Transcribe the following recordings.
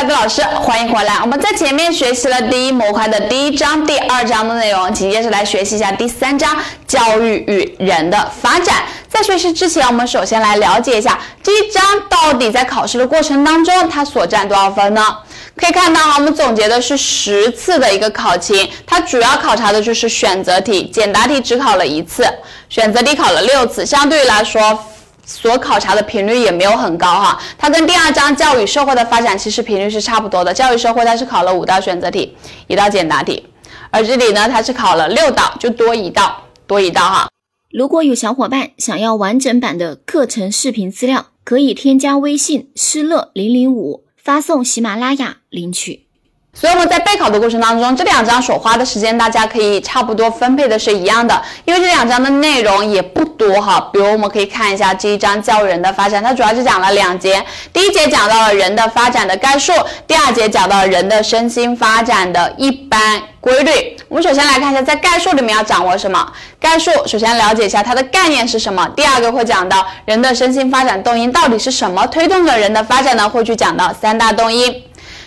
大家老师，欢迎回来。我们在前面学习了第一模块的第一章、第二章的内容，紧接着来学习一下第三章教育与人的发展。在学习之前，我们首先来了解一下这一章到底在考试的过程当中它所占多少分呢？可以看到啊，我们总结的是十次的一个考勤，它主要考察的就是选择题，简答题只考了一次，选择题考了六次，相对于来说。所考察的频率也没有很高哈，它跟第二章教育社会的发展其实频率是差不多的。教育社会它是考了五道选择题，一道简答题，而这里呢它是考了六道，就多一道，多一道哈。如果有小伙伴想要完整版的课程视频资料，可以添加微信施乐零零五，发送喜马拉雅领取。所以我们在备考的过程当中，这两章所花的时间，大家可以差不多分配的是一样的，因为这两章的内容也不多哈。比如我们可以看一下这一章教育人的发展，它主要是讲了两节，第一节讲到了人的发展的概述，第二节讲到了人的身心发展的一般规律。我们首先来看一下，在概述里面要掌握什么？概述首先了解一下它的概念是什么。第二个会讲到人的身心发展动因到底是什么，推动着人的发展呢？会去讲到三大动因。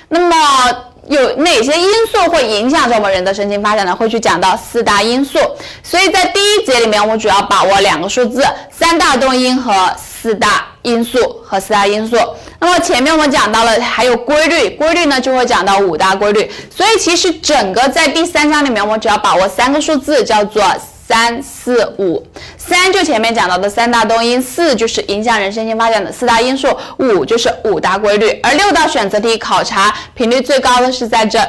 那么有哪些因素会影响着我们人的身心发展呢？会去讲到四大因素。所以在第一节里面，我主要把握两个数字：三大动因和四大因素和四大因素。那么前面我们讲到了还有规律，规律呢就会讲到五大规律。所以其实整个在第三章里面，我们只要把握三个数字，叫做。三四五，三就前面讲到的三大动因，四就是影响人身心发展的四大因素，五就是五大规律。而六道选择题考察频率最高的是在这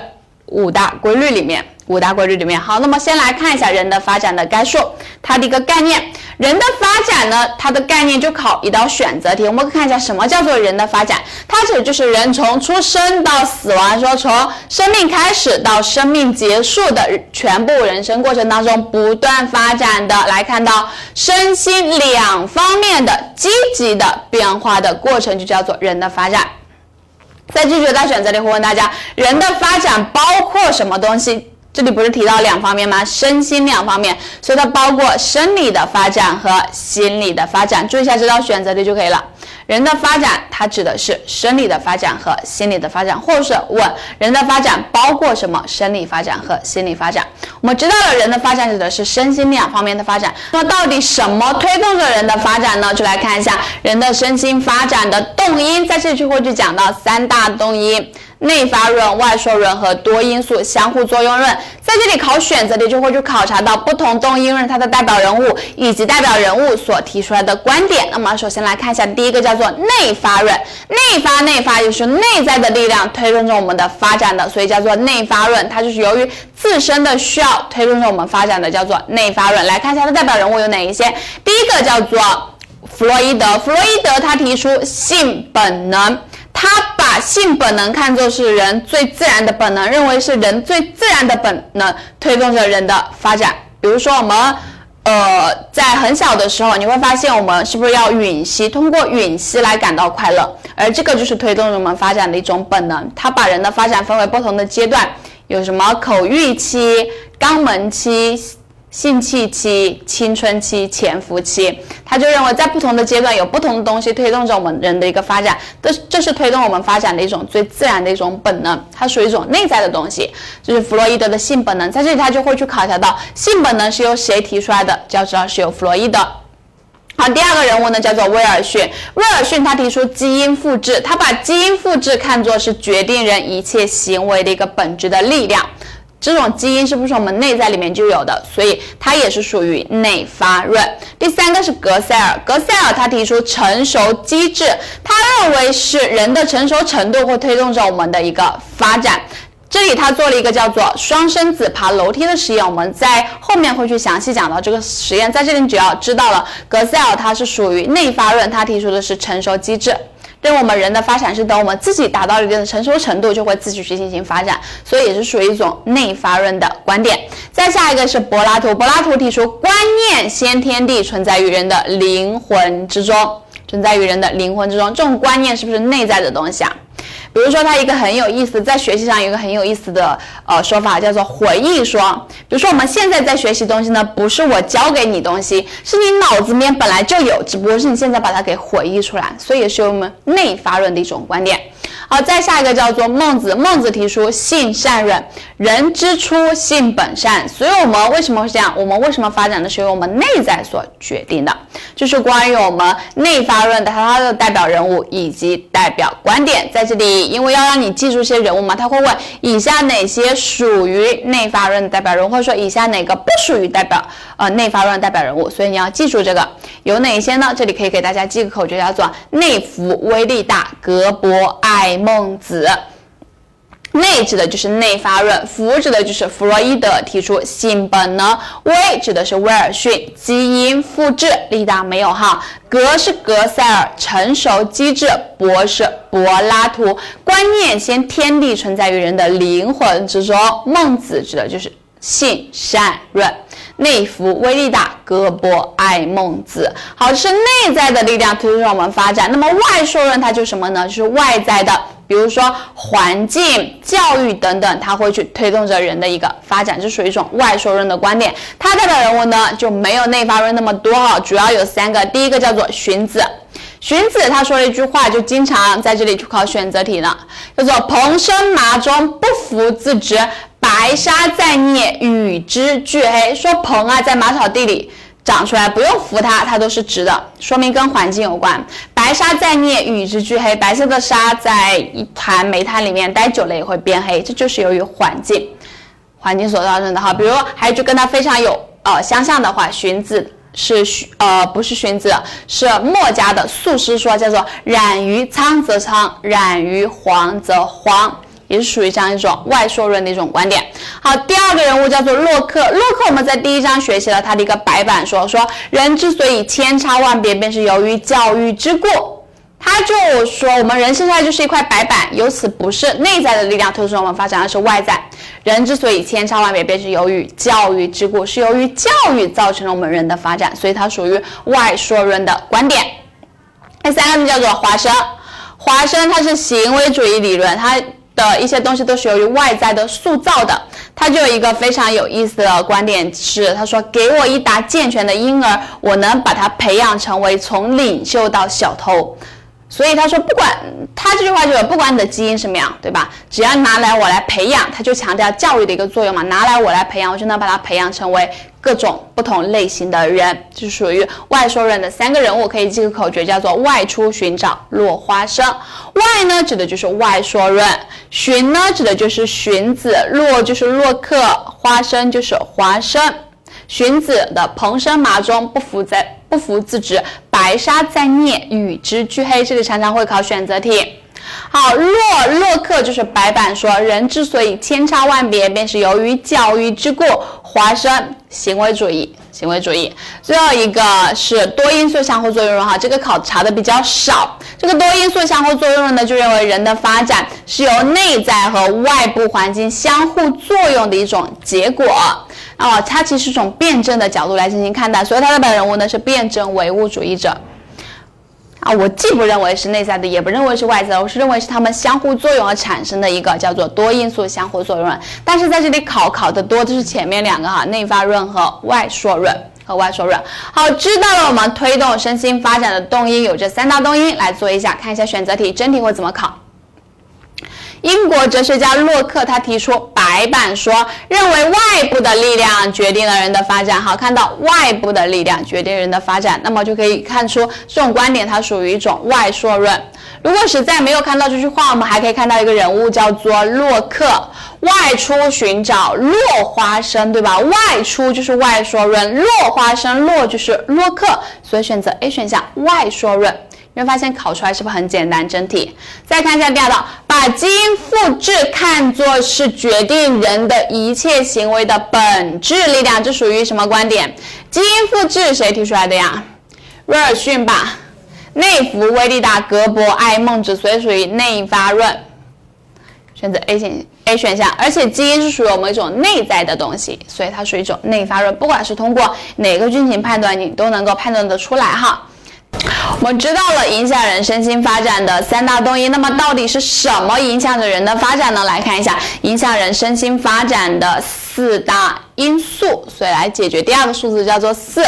五大规律里面。五大规律里面，好，那么先来看一下人的发展的概述，它的一个概念。人的发展呢，它的概念就考一道选择题。我们看一下什么叫做人的发展，它指就是人从出生到死亡，说从生命开始到生命结束的全部人生过程当中不断发展的，来看到身心两方面的积极的变化的过程，就叫做人的发展。在这绝大选择题会问大家，人的发展包括什么东西？这里不是提到两方面吗？身心两方面，所以它包括生理的发展和心理的发展。注意一下这道选择题就可以了。人的发展，它指的是生理的发展和心理的发展，或者是问人的发展包括什么？生理发展和心理发展。我们知道了人的发展指的是身心两方面的发展。那么到底什么推动着人的发展呢？就来看一下人的身心发展的动因，在这里就会去讲到三大动因。内发论、外受论和多因素相互作用论，在这里考选择题就会去考察到不同动因论它的代表人物以及代表人物所提出来的观点。那么首先来看一下，第一个叫做内发论，内发内发就是内在的力量推动着我们的发展的，所以叫做内发论，它就是由于自身的需要推动着我们发展的，叫做内发论。来看一下它的代表人物有哪一些，第一个叫做弗洛伊德，弗洛伊德他提出性本能。他把性本能看作是人最自然的本能，认为是人最自然的本能推动着人的发展。比如说，我们呃在很小的时候，你会发现我们是不是要吮吸，通过吮吸来感到快乐，而这个就是推动我们发展的一种本能。他把人的发展分为不同的阶段，有什么口欲期、肛门期。性器期、青春期、潜伏期，他就认为在不同的阶段有不同的东西推动着我们人的一个发展，这这是推动我们发展的一种最自然的一种本能，它属于一种内在的东西，就是弗洛伊德的性本能。在这里他就会去考察到性本能是由谁提出来的，就要知道是由弗洛伊德。好，第二个人物呢叫做威尔逊，威尔逊他提出基因复制，他把基因复制看作是决定人一切行为的一个本质的力量。这种基因是不是我们内在里面就有的？所以它也是属于内发论。第三个是格塞尔，格塞尔他提出成熟机制，他认为是人的成熟程度会推动着我们的一个发展。这里他做了一个叫做双生子爬楼梯的实验，我们在后面会去详细讲到这个实验。在这里你只要知道了格塞尔他是属于内发论，他提出的是成熟机制。对我们人的发展是等我们自己达到一定的成熟程度，就会自己去进行发展，所以也是属于一种内发论的观点。再下一个是柏拉图，柏拉图提出观念先天地存在于人的灵魂之中，存在于人的灵魂之中，这种观念是不是内在的东西啊？比如说，他一个很有意思，在学习上有一个很有意思的呃说法，叫做回忆说。比如说，我们现在在学习东西呢，不是我教给你东西，是你脑子里面本来就有，只不过是你现在把它给回忆出来，所以也是我们内发论的一种观点。好，再下一个叫做孟子，孟子提出性善论，人之初性本善，所以我们为什么会这样？我们为什么发展的是由我们内在所决定的？就是关于我们内发论的它的代表人物以及代表观点，在这里，因为要让你记住这些人物嘛，他会问以下哪些属于内发论的代表人物，或者说以下哪个不属于代表呃内发论代表人物，所以你要记住这个有哪些呢？这里可以给大家记个口诀，叫做内服威力大，格博爱孟子。内指的就是内发论，弗指的就是弗洛伊德提出性本能，威指的是威尔逊基因复制力大没有哈，格是格塞尔成熟机制，博是柏拉图。观念先天地存在于人的灵魂之中，孟子指的就是性善论，内服威力大，格博爱孟子，好，这是内在的力量推动着我们发展，那么外受论它就什么呢？就是外在的。比如说环境、教育等等，它会去推动着人的一个发展，这属于一种外受论的观点。它代表人物呢就没有内发论那么多哈，主要有三个。第一个叫做荀子，荀子他说了一句话，就经常在这里去考选择题了，叫做“蓬生麻中，不服自直；白沙在涅，与之俱黑”。说蓬啊，在马草地里。长出来不用扶它，它都是直的，说明跟环境有关。白沙在涅，与之俱黑。白色的沙在一团煤炭里面待久了也会变黑，这就是由于环境，环境所造成的哈。比如还有句跟它非常有呃相像的话，荀子是荀呃不是荀子，是墨家的素师说，叫做染于苍则苍，染于黄则黄。也是属于这样一种外说论的一种观点。好，第二个人物叫做洛克。洛克我们在第一章学习了他的一个白板说，说人之所以千差万别，便是由于教育之故。他就说我们人生下来就是一块白板，由此不是内在的力量推动我们发展，而是外在。人之所以千差万别，便是由于教育之故，是由于教育造成了我们人的发展，所以它属于外说论的观点。第三个呢叫做华生，华生他是行为主义理论，他。的一些东西都是由于外在的塑造的，他就有一个非常有意思的观点是，他说给我一打健全的婴儿，我能把他培养成为从领袖到小偷。所以他说，不管他这句话就是不管你的基因什么样，对吧？只要拿来我来培养，他就强调教育的一个作用嘛。拿来我来培养，我就能把他培养成为各种不同类型的人，就属于外说人的三个人物，可以记个口诀，叫做外出寻找落花生。外呢，指的就是外说论；寻呢，指的就是荀子；落就是洛克；花生就是花生。荀子的蓬生麻中，不服在不服自直；白沙在涅，与之俱黑。这里常常会考选择题。好，洛洛克就是白板说，人之所以千差万别，便是由于教育之故。华生行为主义，行为主义。最后一个是多因素相互作用论哈，这个考察的比较少。这个多因素相互作用论呢，就认为人的发展是由内在和外部环境相互作用的一种结果。哦，它其实从辩证的角度来进行看待，所以它的代表人物呢是辩证唯物主义者。啊，我既不认为是内在的，也不认为是外在的，我是认为是它们相互作用而产生的一个叫做多因素相互作用。但是在这里考考的多的是前面两个哈，内发论和外说论和外说论。好，知道了我们推动身心发展的动因有这三大动因，来做一下看一下选择题真题会怎么考。英国哲学家洛克他提出白板说，认为外部的力量决定了人的发展。好，看到外部的力量决定人的发展，那么就可以看出这种观点它属于一种外说论。如果实在没有看到这句话，我们还可以看到一个人物叫做洛克，外出寻找落花生，对吧？外出就是外说论，落花生落就是洛克，所以选择 A 选项外说论。你会发现考出来是不是很简单？真题。再看一下第二道，把基因复制看作是决定人的一切行为的本质力量，这属于什么观点？基因复制谁提出来的呀？威尔逊吧。内服威力大，格博爱孟子，所以属于内发论。选择 A 选 A 选项。而且基因是属于我们一种内在的东西，所以它属于一种内发论。不管是通过哪个进行判断，你都能够判断得出来哈。我们知道了影响人身心发展的三大动因，那么到底是什么影响着人的发展呢？来看一下影响人身心发展的四大因素，所以来解决第二个数字叫做四。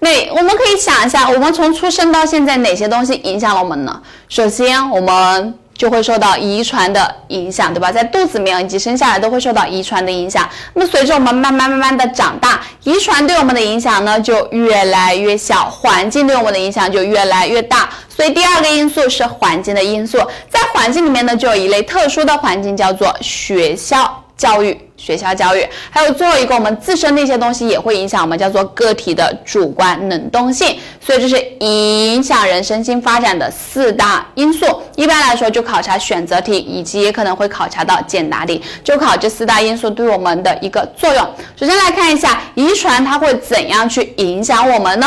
那我们可以想一下，我们从出生到现在哪些东西影响了我们呢？首先，我们就会受到遗传的影响，对吧？在肚子里面以及生下来都会受到遗传的影响。那么随着我们慢慢慢慢的长大，遗传对我们的影响呢就越来越小，环境对我们的影响就越来越大。所以第二个因素是环境的因素，在环境里面呢就有一类特殊的环境，叫做学校。教育、学校教育，还有最后一个，我们自身的一些东西也会影响我们，叫做个体的主观能动性。所以这是影响人身心发展的四大因素。一般来说，就考察选择题，以及也可能会考察到简答题，就考这四大因素对我们的一个作用。首先来看一下遗传，它会怎样去影响我们呢？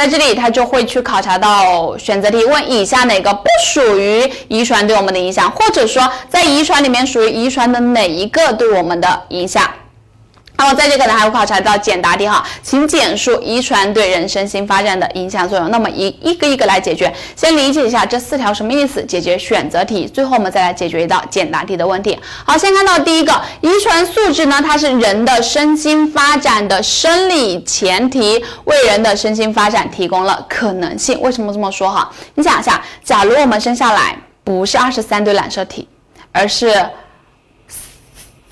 在这里，他就会去考察到选择题，问以下哪个不属于遗传对我们的影响，或者说在遗传里面属于遗传的哪一个对我们的影响。那么在这个呢，还会考察到简答题哈，请简述遗传对人身心发展的影响作用。那么一一个一个来解决，先理解一下这四条什么意思，解决选择题，最后我们再来解决一道简答题的问题。好，先看到第一个，遗传素质呢，它是人的身心发展的生理前提，为人的身心发展提供了可能性。为什么这么说哈？你想一下，假如我们生下来不是二十三对染色体，而是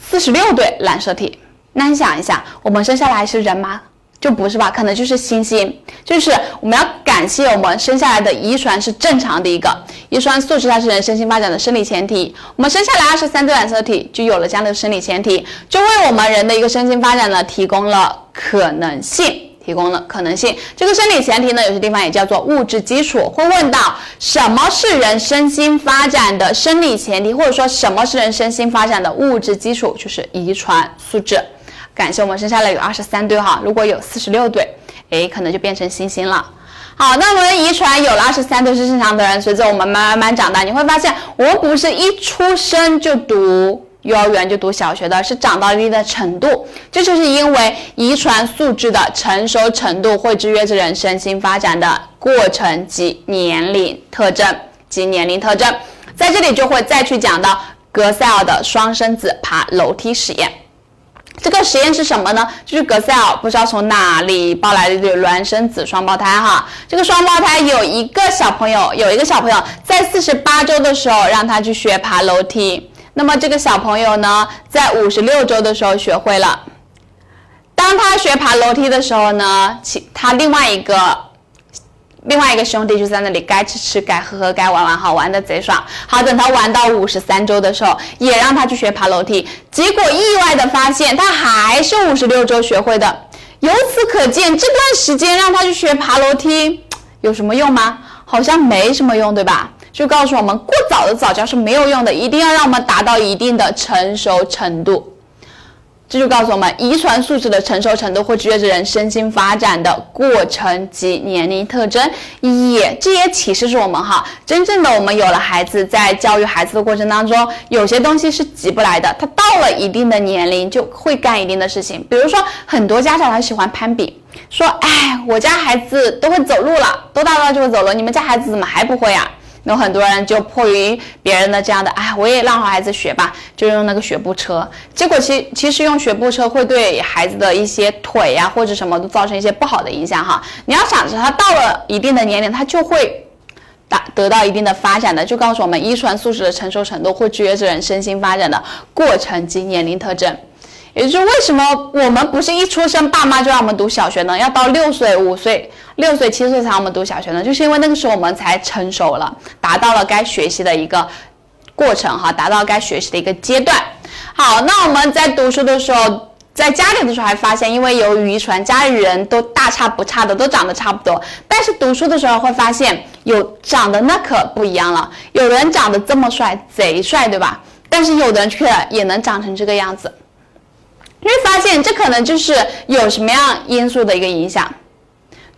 四十六对染色体。那你想一下，我们生下来是人吗？就不是吧，可能就是猩猩。就是我们要感谢我们生下来的遗传是正常的一个遗传素质，它是人身心发展的生理前提。我们生下来二十三对染色体，就有了这样的生理前提，就为我们人的一个身心发展呢提供了可能性，提供了可能性。这个生理前提呢，有些地方也叫做物质基础。会问到什么是人身心发展的生理前提，或者说什么是人身心发展的物质基础，就是遗传素质。感谢我们生下来有二十三对哈，如果有四十六对，哎，可能就变成星星了。好，那我们遗传有了二十三对是正常的人，随着我们慢慢慢长大，你会发现我不是一出生就读幼儿园就读小学的，是长到一定的程度，这就是因为遗传素质的成熟程度会制约着人身心发展的过程及年龄特征及年龄特征，在这里就会再去讲到格塞尔的双生子爬楼梯实验。这个实验是什么呢？就是格塞尔不知道从哪里抱来的一对孪生子双胞胎哈。这个双胞胎有一个小朋友，有一个小朋友在四十八周的时候让他去学爬楼梯，那么这个小朋友呢，在五十六周的时候学会了。当他学爬楼梯的时候呢，其他另外一个。另外一个兄弟就在那里该吃吃该喝喝该玩玩，好玩的贼爽。好，等他玩到五十三周的时候，也让他去学爬楼梯，结果意外的发现他还是五十六周学会的。由此可见，这段时间让他去学爬楼梯 有什么用吗？好像没什么用，对吧？就告诉我们，过早的早教是没有用的，一定要让我们达到一定的成熟程度。这就告诉我们，遗传素质的成熟程度会制约着人身心发展的过程及年龄特征。也，这也启示着我们哈，真正的我们有了孩子，在教育孩子的过程当中，有些东西是急不来的。他到了一定的年龄，就会干一定的事情。比如说，很多家长他喜欢攀比，说，哎，我家孩子都会走路了，多大了就会走路，你们家孩子怎么还不会呀？有很多人就迫于别人的这样的，哎，我也让孩子学吧，就用那个学步车。结果其其实用学步车会对孩子的一些腿呀或者什么都造成一些不好的影响哈。你要想着他到了一定的年龄，他就会达得到一定的发展的，就告诉我们遗传素质的成熟程度会制约着人身心发展的过程及年龄特征。也就是为什么我们不是一出生爸妈就让我们读小学呢？要到六岁、五岁、六岁、七岁才让我们读小学呢？就是因为那个时候我们才成熟了，达到了该学习的一个过程哈，达到该学习的一个阶段。好，那我们在读书的时候，在家里的时候还发现，因为由于遗传，家里人都大差不差的，都长得差不多。但是读书的时候会发现，有长得那可不一样了，有人长得这么帅，贼帅，对吧？但是有的人却也能长成这个样子。你会发现，这可能就是有什么样因素的一个影响，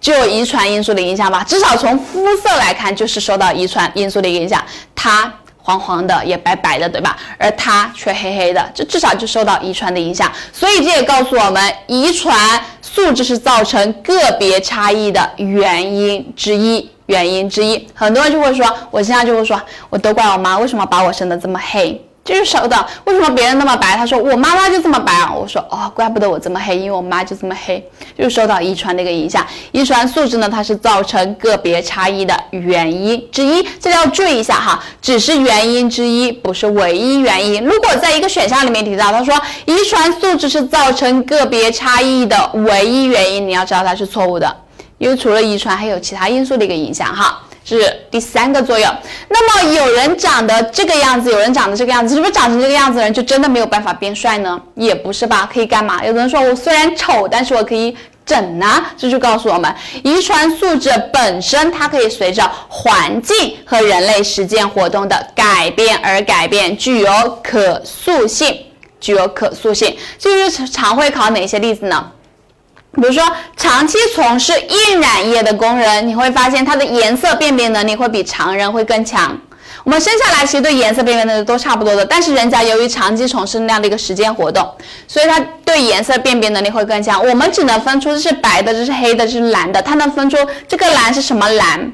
就遗传因素的影响吧。至少从肤色来看，就是受到遗传因素的影响。它黄黄的，也白白的，对吧？而它却黑黑的，这至少就受到遗传的影响。所以这也告诉我们，遗传素质是造成个别差异的原因之一。原因之一，很多人就会说，我现在就会说，我都怪我妈，为什么把我生的这么黑？就是手的，为什么别人那么白？他说我妈妈就这么白啊。我说哦，怪不得我这么黑，因为我妈就这么黑，就是受到遗传的一个影响。遗传素质呢，它是造成个别差异的原因之一，这里要注意一下哈，只是原因之一，不是唯一原因。如果在一个选项里面提到他说遗传素质是造成个别差异的唯一原因，你要知道它是错误的，因为除了遗传，还有其他因素的一个影响哈。是第三个作用。那么有人长得这个样子，有人长得这个样子，是不是长成这个样子的人就真的没有办法变帅呢？也不是吧，可以干嘛？有的人说我虽然丑，但是我可以整呢。这就告诉我们，遗传素质本身它可以随着环境和人类实践活动的改变而改变，具有可塑性，具有可塑性。这就是常会考哪些例子呢？比如说，长期从事印染业的工人，你会发现他的颜色辨别能力会比常人会更强。我们生下来其实对颜色辨别能力都差不多的，但是人家由于长期从事那样的一个实践活动，所以他对颜色辨别能力会更强。我们只能分出这是白的，这是黑的，这是蓝的，他能分出这个蓝是什么蓝。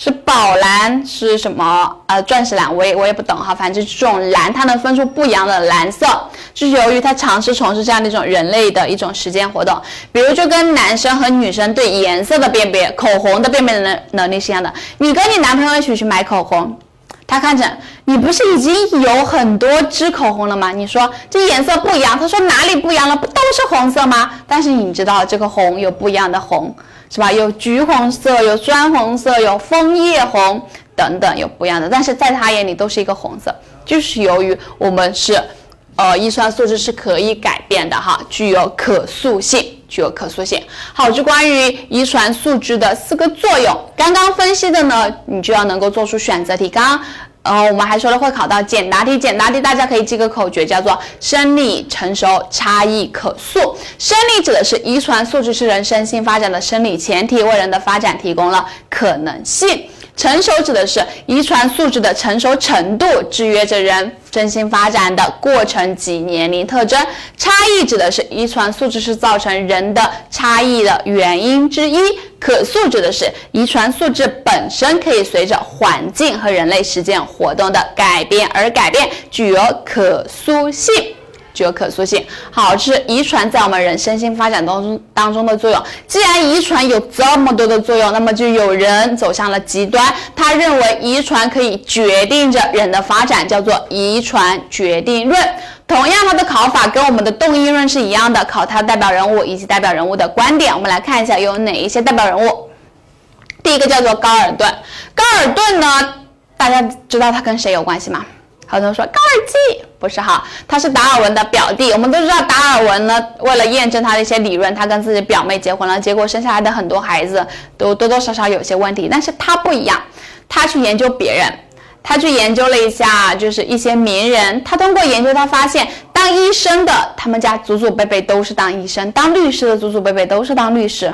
是宝蓝是什么？呃，钻石蓝，我也我也不懂哈。反正这种蓝，它能分出不一样的蓝色，就是由于它长期从事这样的一种人类的一种实践活动。比如，就跟男生和女生对颜色的辨别、口红的辨别能能力是一样的。你跟你男朋友一起去买口红，他看着你不是已经有很多支口红了吗？你说这颜色不一样，他说哪里不一样了？不都是红色吗？但是你知道这个红有不一样的红。是吧？有橘红色，有砖红色，有枫叶红等等，有不一样的。但是在他眼里都是一个红色，就是由于我们是，呃，遗传素质是可以改变的哈，具有可塑性，具有可塑性。好，就关于遗传素质的四个作用，刚刚分析的呢，你就要能够做出选择题。刚刚。呃，我们还说了会考到简答题，简答题大家可以记个口诀，叫做生理成熟差异可塑。生理指的是遗传素质是人身心发展的生理前提，为人的发展提供了可能性。成熟指的是遗传素质的成熟程度，制约着人身心发展的过程及年龄特征。差异指的是遗传素质是造成人的差异的原因之一。可塑指的是遗传素质本身可以随着环境和人类实践活动的改变而改变，具有可塑性。具有可塑性。好，这是遗传在我们人身心发展当中当中的作用。既然遗传有这么多的作用，那么就有人走向了极端，他认为遗传可以决定着人的发展，叫做遗传决定论。同样，它的考法跟我们的动因论是一样的，考它代表人物以及代表人物的观点。我们来看一下有哪一些代表人物。第一个叫做高尔顿。高尔顿呢，大家知道他跟谁有关系吗？很多人说高尔基不是哈，他是达尔文的表弟。我们都知道达尔文呢，为了验证他的一些理论，他跟自己表妹结婚了，结果生下来的很多孩子都多多少少有些问题。但是他不一样，他去研究别人，他去研究了一下，就是一些名人。他通过研究，他发现当医生的，他们家祖祖辈辈都是当医生；当律师的，祖祖辈辈都是当律师。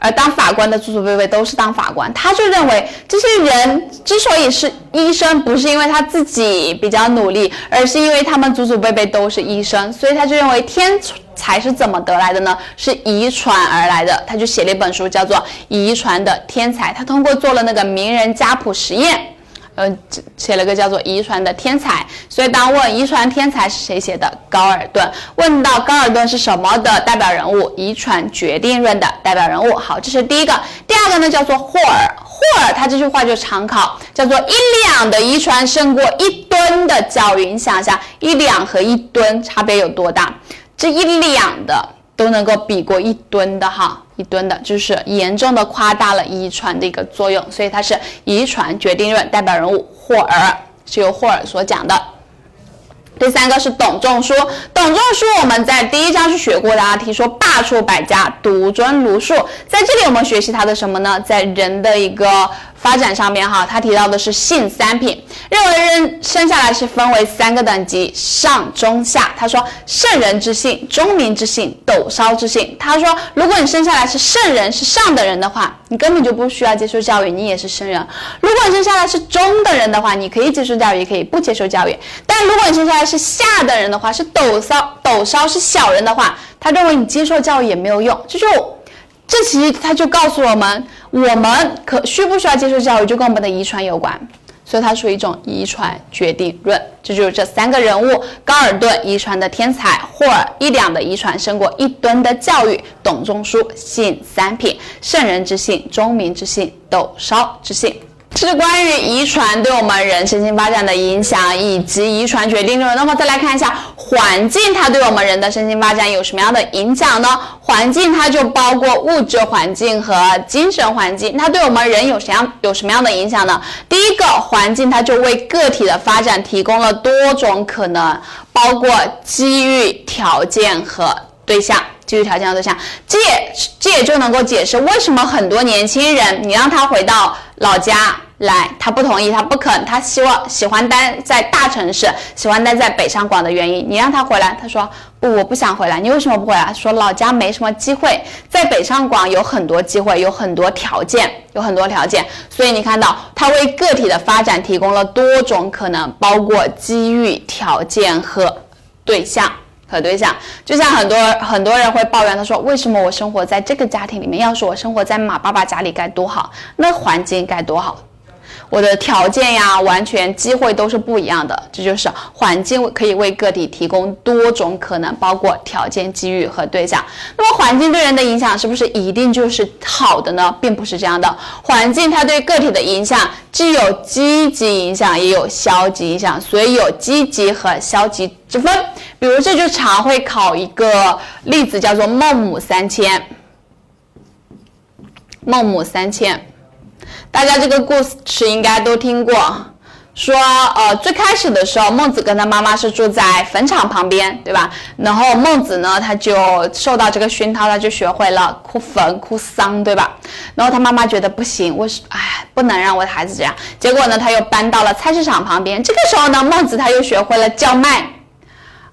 而当法官的祖祖辈辈都是当法官，他就认为这些人之所以是医生，不是因为他自己比较努力，而是因为他们祖祖辈辈都是医生，所以他就认为天才是怎么得来的呢？是遗传而来的。他就写了一本书，叫做《遗传的天才》。他通过做了那个名人家谱实验。呃，写了个叫做《遗传的天才》，所以当问遗传天才是谁写的，高尔顿问到高尔顿是什么的代表人物，遗传决定论的代表人物。好，这是第一个。第二个呢，叫做霍尔。霍尔他这句话就常考，叫做一两的遗传胜过一吨的教育。你想一下，一两和一吨差别有多大？这一两的。都能够比过一吨的哈，一吨的，就是严重的夸大了遗传的一个作用，所以它是遗传决定论代表人物霍尔，是由霍尔所讲的。第三个是董仲舒，董仲舒我们在第一章是学过的啊，提出罢黜百家，独尊儒术，在这里我们学习他的什么呢？在人的一个。发展上面哈，他提到的是性三品，认为人生下来是分为三个等级，上中下。他说圣人之性、中民之性、斗烧之性。他说，如果你生下来是圣人，是上等人的话，你根本就不需要接受教育，你也是圣人。如果你生下来是中等人的话，你可以接受教育，也可以不接受教育。但如果你生下来是下等人的话，是斗烧斗烧是小人的话，他认为你接受教育也没有用。这就这其实他就告诉我们。我们可需不需要接受教育，就跟我们的遗传有关。所以它属于一种遗传决定论。这就是这三个人物：高尔顿遗传的天才，霍尔一两的遗传胜过一吨的教育，董仲舒信三品，圣人之信，忠民之信，斗烧之信。这是关于遗传对我们人身心发展的影响，以及遗传决定论。那么再来看一下环境，它对我们人的身心发展有什么样的影响呢？环境它就包括物质环境和精神环境，它对我们人有什样有什么样的影响呢？第一个环境，它就为个体的发展提供了多种可能，包括机遇条件和对象。机遇条件和对象，这也这也就能够解释为什么很多年轻人，你让他回到老家来，他不同意，他不肯，他希望喜欢待在大城市，喜欢待在北上广的原因，你让他回来，他说不，我不想回来。你为什么不回来？说老家没什么机会，在北上广有很多机会，有很多条件，有很多条件。所以你看到，他为个体的发展提供了多种可能，包括机遇条件和对象。和对象，就像很多很多人会抱怨，他说：“为什么我生活在这个家庭里面？要是我生活在马爸爸家里该多好，那环境该多好。”我的条件呀，完全机会都是不一样的，这就是环境可以为个体提供多种可能，包括条件、机遇和对象。那么环境对人的影响是不是一定就是好的呢？并不是这样的。环境它对个体的影响既有积极影响，也有消极影响，所以有积极和消极之分。比如这就常会考一个例子，叫做孟母三迁。孟母三迁。大家这个故事应该都听过，说呃最开始的时候，孟子跟他妈妈是住在坟场旁边，对吧？然后孟子呢，他就受到这个熏陶，他就学会了哭坟、哭丧，对吧？然后他妈妈觉得不行，我是哎不能让我的孩子这样。结果呢，他又搬到了菜市场旁边，这个时候呢，孟子他又学会了叫卖。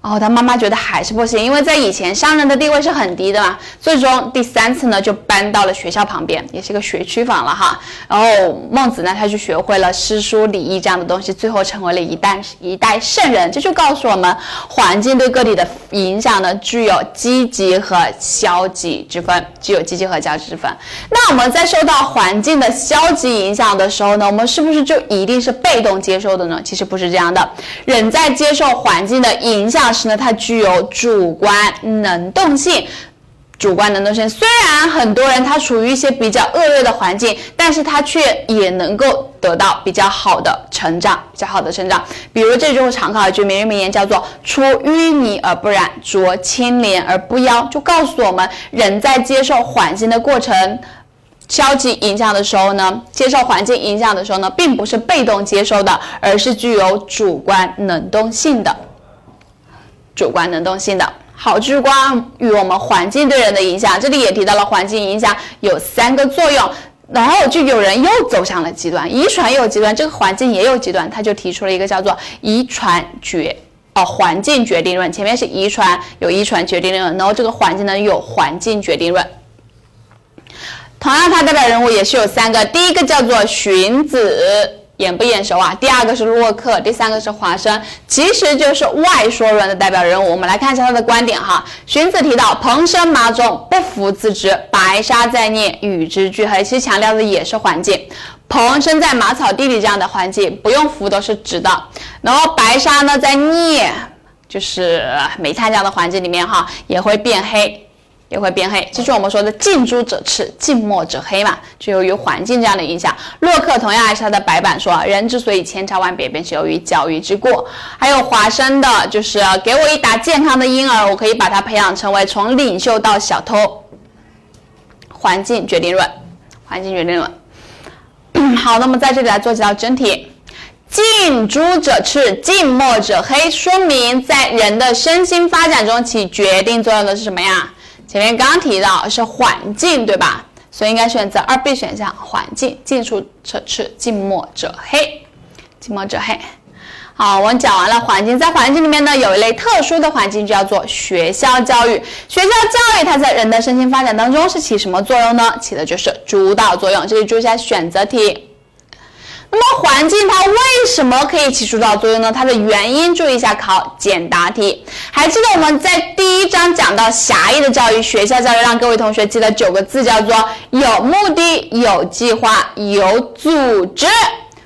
哦，他妈妈觉得还是不行，因为在以前商人的地位是很低的嘛。最终第三次呢，就搬到了学校旁边，也是个学区房了哈。然后孟子呢，他就学会了诗书礼义这样的东西，最后成为了一代一代圣人。这就告诉我们，环境对个体的影响呢，具有积极和消极之分，具有积极和消极之分。那我们在受到环境的消极影响的时候呢，我们是不是就一定是被动接受的呢？其实不是这样的，人在接受环境的影响。是呢，它具有主观能动性。主观能动性，虽然很多人他处于一些比较恶劣的环境，但是他却也能够得到比较好的成长，比较好的成长。比如这就是常考一句名人名言，叫做“出淤泥而不染，濯清涟而不妖”，就告诉我们，人在接受环境的过程。消极影响的时候呢，接受环境影响的时候呢，并不是被动接受的，而是具有主观能动性的。主观能动性的好，聚光与我们环境对人的影响，这里也提到了环境影响有三个作用，然后就有人又走向了极端，遗传有极端，这个环境也有极端，他就提出了一个叫做遗传决哦环境决定论，前面是遗传有遗传决定论，然后这个环境呢有环境决定论，同样它代表人物也是有三个，第一个叫做荀子。眼不眼熟啊？第二个是洛克，第三个是华生，其实就是外说论的代表人物。我们来看一下他的观点哈。荀子提到蓬生麻种，不服自知，白沙在涅，与之俱黑。其实强调的也是环境。蓬生在马草地里这样的环境，不用服都是直的。然后白沙呢，在涅，就是煤炭这样的环境里面哈，也会变黑。也会变黑，这是我们说的近朱者赤，近墨者黑嘛，就由于环境这样的影响。洛克同样还是他的白板说，人之所以千差万别，便是由于教育之过。还有华生的，就是给我一打健康的婴儿，我可以把他培养成为从领袖到小偷。环境决定论，环境决定论。好，那么在这里来做几道真题。近朱者赤，近墨者黑，说明在人的身心发展中起决定作用的是什么呀？前面刚提到是环境，对吧？所以应该选择二 B 选项，环境。近朱者赤，近墨者黑，近墨者黑。好，我们讲完了环境，在环境里面呢，有一类特殊的环境，叫做学校教育。学校教育它在人的身心发展当中是起什么作用呢？起的就是主导作用。这里注意一下选择题。那么环境它为什么可以起主导作用呢？它的原因注意一下，考简答题。还记得我们在第一章讲到狭义的教育，学校教育，让各位同学记得九个字，叫做有目的、有计划、有组织。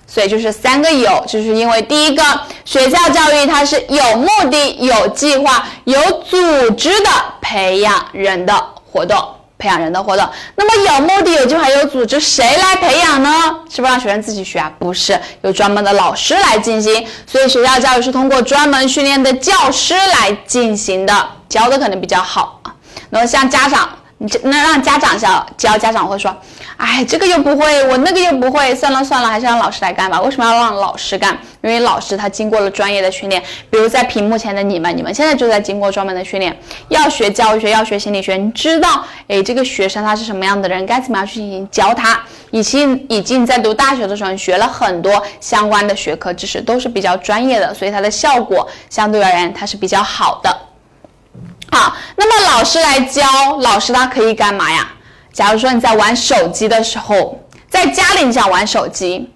所以就是三个有，就是因为第一个学校教育它是有目的、有计划、有组织的培养人的活动，培养人的活动。那么有目的、有计划、有组织，谁来培养呢？是不是让学生自己学啊？不是，有专门的老师来进行。所以学校教育是通过专门训练的教师来进行的，教的可能比较好啊。那么像家长。你那让家长教教家长会说，哎，这个又不会，我那个又不会，算了算了，还是让老师来干吧。为什么要让老师干？因为老师他经过了专业的训练。比如在屏幕前的你们，你们现在就在经过专门的训练，要学教育学，要学心理学，你知道，哎，这个学生他是什么样的人，该怎么样去进行教他。以及以及你在读大学的时候，你学了很多相关的学科知识，都是比较专业的，所以它的效果相对而言它是比较好的。好，那么老师来教，老师他可以干嘛呀？假如说你在玩手机的时候，在家里你想玩手机，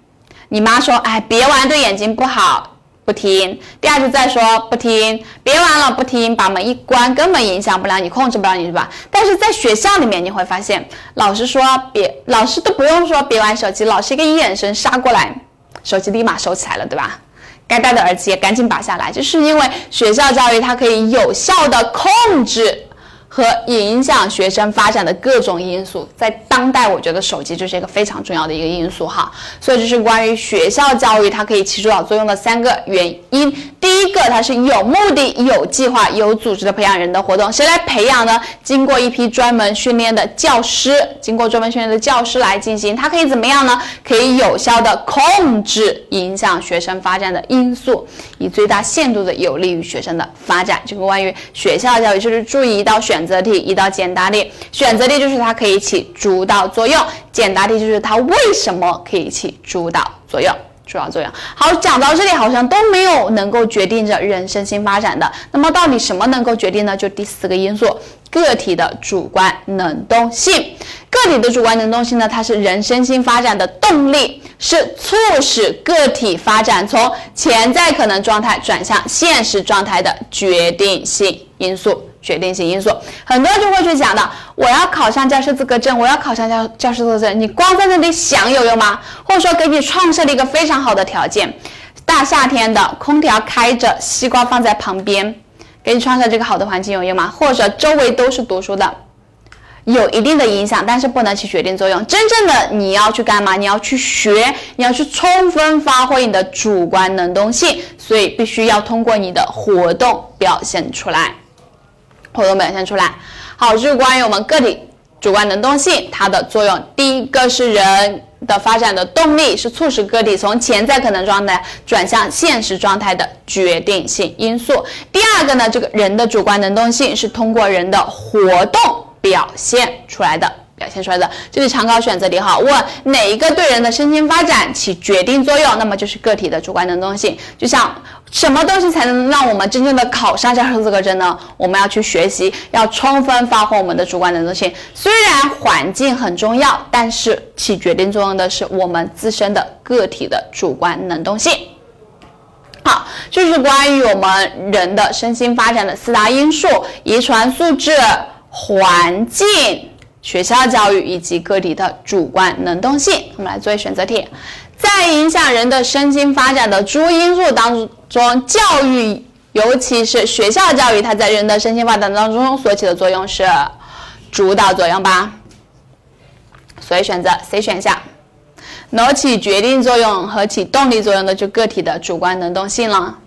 你妈说，哎，别玩，对眼睛不好，不听。第二次再说不听，别玩了，不听，把门一关，根本影响不了你，控制不了你，是吧？但是在学校里面，你会发现，老师说别，老师都不用说别玩手机，老师一个眼神杀过来，手机立马收起来了，对吧？该戴的耳机也赶紧拔下来，就是因为学校教育它可以有效的控制。和影响学生发展的各种因素，在当代，我觉得手机就是一个非常重要的一个因素哈。所以这是关于学校教育它可以起主导作用的三个原因。第一个，它是有目的、有计划、有组织的培养人的活动。谁来培养呢？经过一批专门训练的教师，经过专门训练的教师来进行。它可以怎么样呢？可以有效的控制影响学生发展的因素，以最大限度的有利于学生的发展。这个关于学校教育，就是注意到选。选择题一道简答题，选择题就是它可以起主导作用，简答题就是它为什么可以起主导作用。主导作用。好，讲到这里好像都没有能够决定着人身心发展的。那么到底什么能够决定呢？就第四个因素，个体的主观能动性。个体的主观能动性呢，它是人身心发展的动力，是促使个体发展从潜在可能状态转向现实状态的决定性因素。决定性因素，很多人就会去讲的，我要考上教师资格证，我要考上教教师资格证，你光在那里想有用吗？或者说给你创设了一个非常好的条件，大夏天的，空调开着，西瓜放在旁边，给你创设这个好的环境有用吗？或者周围都是读书的，有一定的影响，但是不能起决定作用。真正的你要去干嘛？你要去学，你要去充分发挥你的主观能动性，所以必须要通过你的活动表现出来。活动表现出来，好，这是关于我们个体主观能动性它的作用。第一个是人的发展的动力，是促使个体从潜在可能状态转向现实状态的决定性因素。第二个呢，这个人的主观能动性是通过人的活动表现出来的。表现出来的，这是常考选择题哈，问哪一个对人的身心发展起决定作用，那么就是个体的主观能动性。就像什么东西才能让我们真正的考上教师资格证呢？我们要去学习，要充分发挥我们的主观能动性。虽然环境很重要，但是起决定作用的是我们自身的个体的主观能动性。好，这是关于我们人的身心发展的四大因素：遗传素质、环境。学校教育以及个体的主观能动性，我们来做一选择题。在影响人的身心发展的诸因素当中，教育，尤其是学校教育，它在人的身心发展当中所起的作用是主导作用吧？所以选择 C 选项。能起决定作用和起动力作用的就个体的主观能动性了。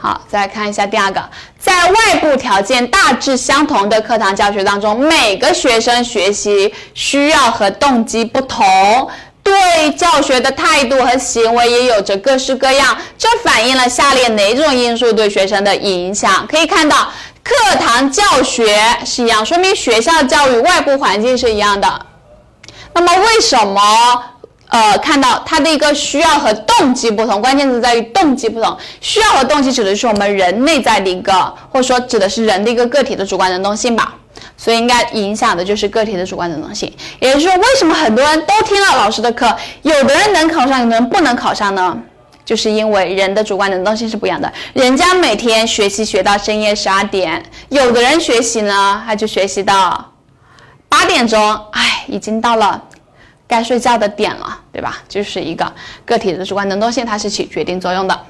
好，再来看一下第二个，在外部条件大致相同的课堂教学当中，每个学生学习需要和动机不同，对教学的态度和行为也有着各式各样。这反映了下列哪种因素对学生的影响？可以看到，课堂教学是一样，说明学校教育外部环境是一样的。那么为什么？呃，看到它的一个需要和动机不同，关键词在于动机不同。需要和动机指的是我们人内在的一个，或者说指的是人的一个个体的主观能动性吧。所以应该影响的就是个体的主观能动性。也就是说，为什么很多人都听了老师的课，有的人能考上，有的人不能考上呢？就是因为人的主观能动性是不一样的。人家每天学习学到深夜十二点，有的人学习呢，他就学习到八点钟，哎，已经到了。该睡觉的点了，对吧？就是一个个体的主观能动性，它是起决定作用的。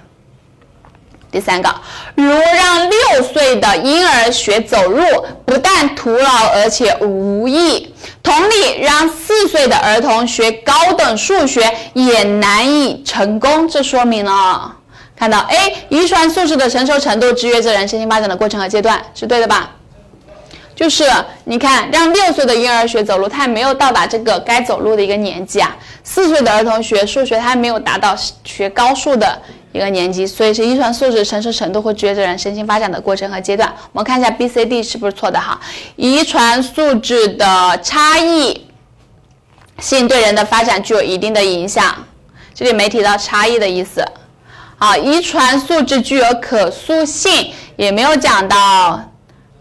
第三个，如让六岁的婴儿学走路，不但徒劳，而且无益。同理，让四岁的儿童学高等数学，也难以成功。这说明了，看到 A，遗传素质的成熟程度制约着人身心发展的过程和阶段，是对的吧？就是你看，让六岁的婴儿学走路，他还没有到达这个该走路的一个年纪啊。四岁的儿童学数学，他还没有达到学高数的一个年纪，所以是遗传素质成熟程度会决定人身心发展的过程和阶段。我们看一下 B、C、D 是不是错的哈？遗传素质的差异性对人的发展具有一定的影响，这里没提到差异的意思。好，遗传素质具有可塑性，也没有讲到。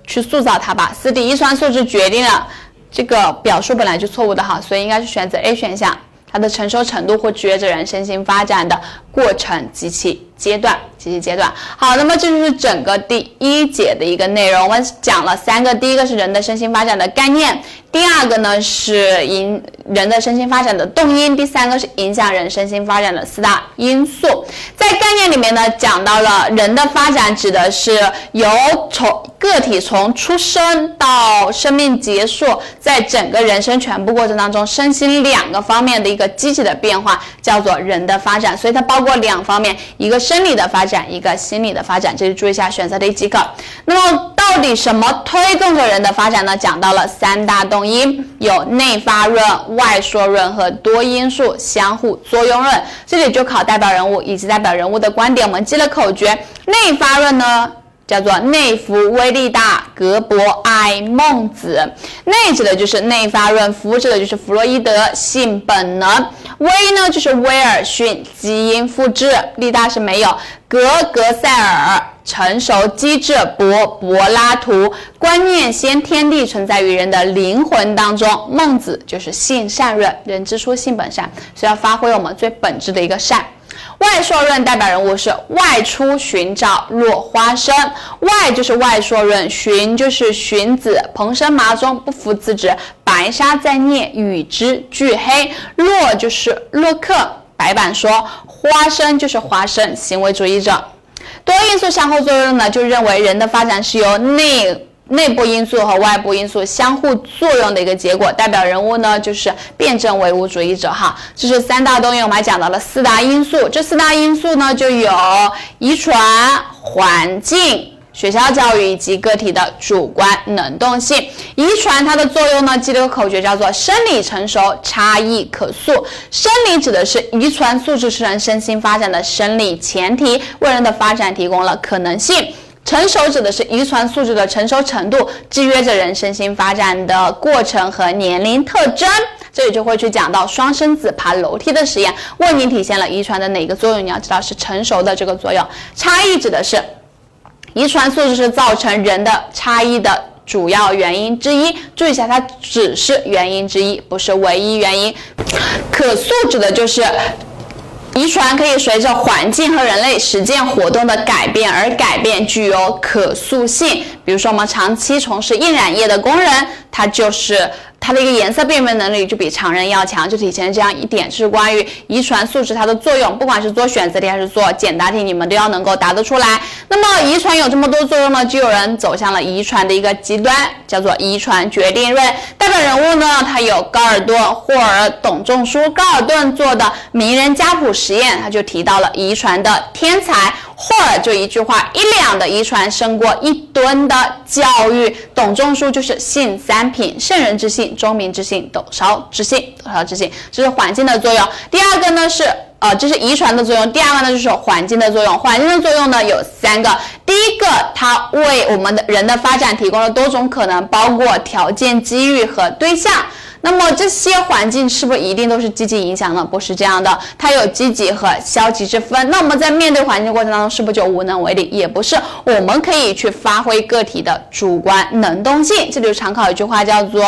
去塑造它吧。四 D 遗传素质决定了这个表述本来就错误的哈，所以应该是选择 A 选项，它的成熟程度会决着人身心发展的过程及其阶段及其阶段。好，那么这就是整个第一节的一个内容。我们讲了三个，第一个是人的身心发展的概念，第二个呢是影人的身心发展的动因，第三个是影响人身心发展的四大因素。在概念里面呢，讲到了人的发展指的是由从个体从出生到生命结束，在整个人生全部过程当中，身心两个方面的一个积极的变化，叫做人的发展。所以它包括过两方面，一个生理的发展，一个心理的发展。这里注意一下选择题即可。那么到底什么推动着人的发展呢？讲到了三大动因，有内发论、外缩论和多因素相互作用论。这里就考代表人物以及代表人物的观点。我们记了口诀，内发论呢？叫做内弗威利大格博埃孟子，内指的就是内发论，弗指的就是弗洛伊德性本能，威呢就是威尔逊基因复制，利大是没有，格格塞尔成熟机制，博柏拉图。观念先天地存在于人的灵魂当中，孟子就是性善论，人之初性本善，所以要发挥我们最本质的一个善。外硕论代表人物是外出寻找落花生，外就是外硕论，寻就是荀子，蓬生麻中，不服自止，白沙在涅，与之俱黑。洛就是洛克，白板说，花生就是花生，行为主义者。多因素相互作用呢，就认为人的发展是由内。内部因素和外部因素相互作用的一个结果，代表人物呢就是辩证唯物主义者哈。这是三大动因，我们还讲到了四大因素。这四大因素呢就有遗传、环境、学校教育以及个体的主观能动性。遗传它的作用呢，记得个口诀叫做生理成熟，差异可塑。生理指的是遗传素质是人身心发展的生理前提，为人的发展提供了可能性。成熟指的是遗传素质的成熟程度，制约着人身心发展的过程和年龄特征。这里就会去讲到双生子爬楼梯的实验，问你体现了遗传的哪个作用？你要知道是成熟的这个作用。差异指的是遗传素质是造成人的差异的主要原因之一。注意一下，它只是原因之一，不是唯一原因。可塑指的就是。遗传可以随着环境和人类实践活动的改变而改变，具有可塑性。比如说，我们长期从事印染业的工人，他就是。他的一个颜色辨别能力就比常人要强，就体现这样一点，是关于遗传素质它的作用。不管是做选择题还是做简答题，你们都要能够答得出来。那么遗传有这么多作用呢，就有人走向了遗传的一个极端，叫做遗传决定论。代表人物呢，他有高尔顿、霍尔、董仲舒。高尔顿做的名人家谱实验，他就提到了遗传的天才。霍尔就一句话，一两的遗传胜过一吨的教育。董仲舒就是信三品：圣人之信、忠民之信、斗烧之信。斗烧之信，这是环境的作用。第二个呢是，呃，这是遗传的作用。第二个呢就是环境的作用。环境的作用呢有三个。第一个，它为我们的人的发展提供了多种可能，包括条件、机遇和对象。那么这些环境是不是一定都是积极影响呢？不是这样的，它有积极和消极之分。那我们在面对环境过程当中，是不是就无能为力？也不是，我们可以去发挥个体的主观能动性。这里常考一句话叫做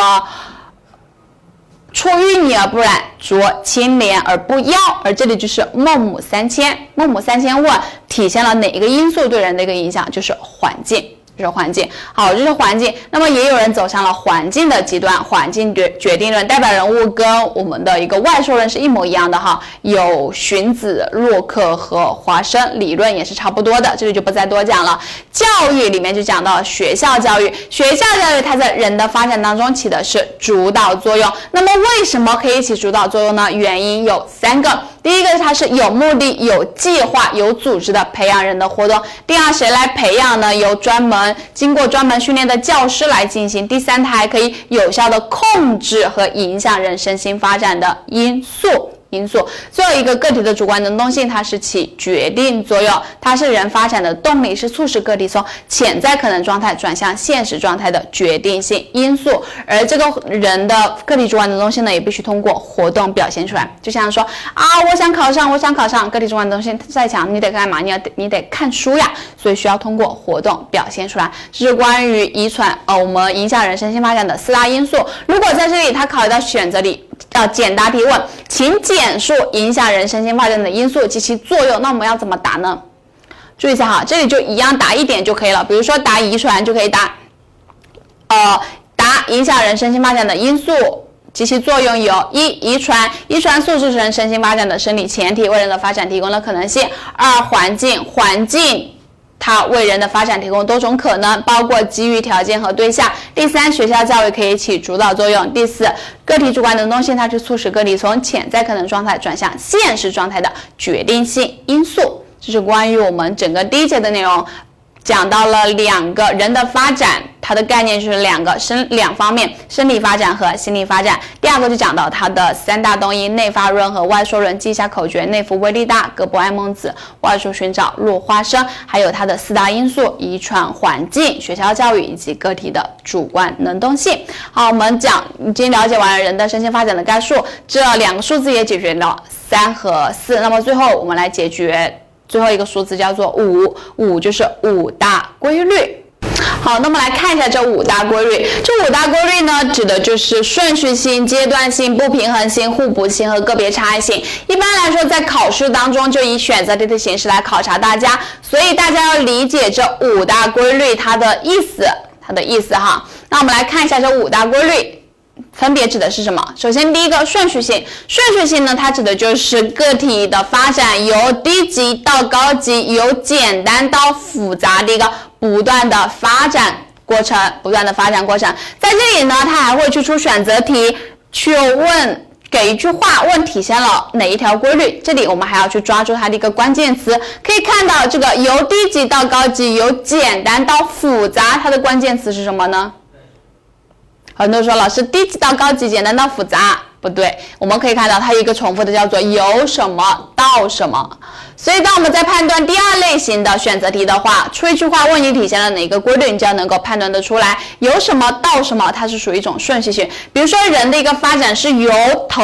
“出淤泥而不染，濯清涟而不妖”。而这里就是孟母三迁。孟母三迁问体现了哪一个因素对人的一个影响？就是环境。这是环境。好，这是环境。那么也有人走向了环境的极端，环境决决定论，代表人物跟我们的一个外说人是一模一样的哈，有荀子、洛克和华生，理论也是差不多的，这里就不再多讲了。教育里面就讲到学校教育，学校教育它在人的发展当中起的是主导作用。那么为什么可以起主导作用呢？原因有三个。第一个，它是有目的、有计划、有组织的培养人的活动。第二，谁来培养呢？由专门经过专门训练的教师来进行。第三，它还可以有效的控制和影响人身心发展的因素。因素，最后一个个体的主观能动性，它是起决定作用，它是人发展的动力，是促使个体从潜在可能状态转向现实状态的决定性因素。而这个人的个体主观能动性呢，也必须通过活动表现出来。就像说啊，我想考上，我想考上，个体主观能动性再强，你得干嘛？你要你得看书呀，所以需要通过活动表现出来。这是关于遗传呃我们影响人身心发展的四大因素。如果在这里他考一道选择题。要简答提问，请简述影响人身心发展的因素及其作用。那我们要怎么答呢？注意一下哈，这里就一样答一点就可以了。比如说答遗传就可以答，呃，答影响人身心发展的因素及其作用有：一、遗传，遗传素质是人身心发展的生理前提，为人的发展提供了可能性；二、环境，环境。它为人的发展提供多种可能，包括机遇条件和对象。第三，学校教育可以起主导作用。第四，个体主观能动性，它是促使个体从潜在可能状态转向现实状态的决定性因素。这是关于我们整个第一节的内容。讲到了两个人的发展，它的概念就是两个生两方面，生理发展和心理发展。第二个就讲到它的三大动因：内发论和外说论。记一下口诀：内服威力大，葛伯爱孟子；外说寻找落花生。还有它的四大因素：遗传、环境、学校教育以及个体的主观能动性。好，我们讲已经了解完了人的身心发展的概述，这两个数字也解决了三和四。那么最后我们来解决。最后一个数字叫做五，五就是五大规律。好，那么来看一下这五大规律。这五大规律呢，指的就是顺序性、阶段性、不平衡性、互补性和个别差异性。一般来说，在考试当中就以选择题的形式来考察大家，所以大家要理解这五大规律它的意思，它的意思哈。那我们来看一下这五大规律。分别指的是什么？首先，第一个顺序性，顺序性呢，它指的就是个体的发展由低级到高级，由简单到复杂的一个不断的发展过程，不断的发展过程。在这里呢，它还会去出选择题，去问给一句话问体现了哪一条规律。这里我们还要去抓住它的一个关键词，可以看到这个由低级到高级，由简单到复杂，它的关键词是什么呢？很多人说，老师低级到高级，简单到复杂，不对。我们可以看到，它一个重复的叫做由什么到什么。所以，当我们在判断第二类型的选择题的话，出一句话问你体现了哪个规律，你就要能够判断得出来，由什么到什么，它是属于一种顺序性。比如说，人的一个发展是由头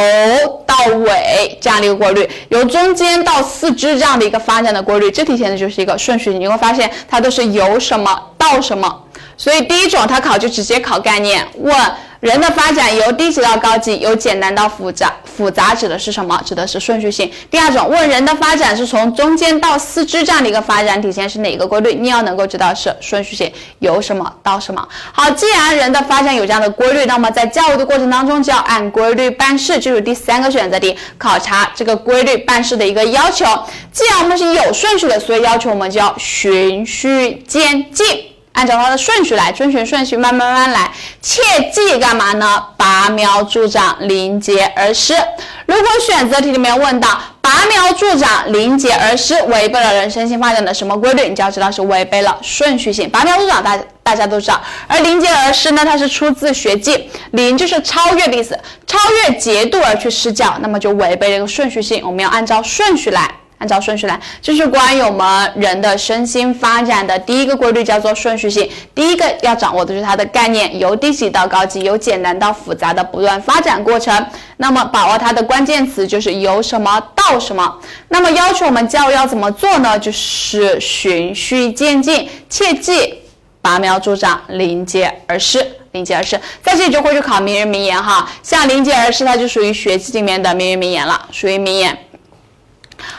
到尾这样的一个规律，由中间到四肢这样的一个发展的规律，这体现的就是一个顺序。你会发现，它都是由什么到什么。所以第一种它考就直接考概念，问人的发展由低级到高级，由简单到复杂，复杂指的是什么？指的是顺序性。第二种问人的发展是从中间到四肢这样的一个发展体现是哪个规律？你要能够知道是顺序性，由什么到什么。好，既然人的发展有这样的规律，那么在教育的过程当中就要按规律办事，就是第三个选择题，考察这个规律办事的一个要求。既然我们是有顺序的，所以要求我们就要循序渐进。按照它的顺序来，遵循顺序，慢慢慢来。切记干嘛呢？拔苗助长，临节而施。如果选择题里面问到拔苗助长，临节而施，违背了人身心发展的什么规律？你就要知道是违背了顺序性。拔苗助长，大大家都知道。而临节而施呢？它是出自《学记》，临就是超越的意思，超越节度而去施教，那么就违背了一个顺序性。我们要按照顺序来。按照顺序来，这是关于我们人的身心发展的第一个规律，叫做顺序性。第一个要掌握的就是它的概念，由低级到高级，由简单到复杂的不断发展过程。那么把握它的关键词就是由什么到什么。那么要求我们教育要怎么做呢？就是循序渐进，切记拔苗助长，临界而施。临界而施，在这里就会去考名人名言哈。像临界而施，它就属于学习里面的名人名言了，属于名言。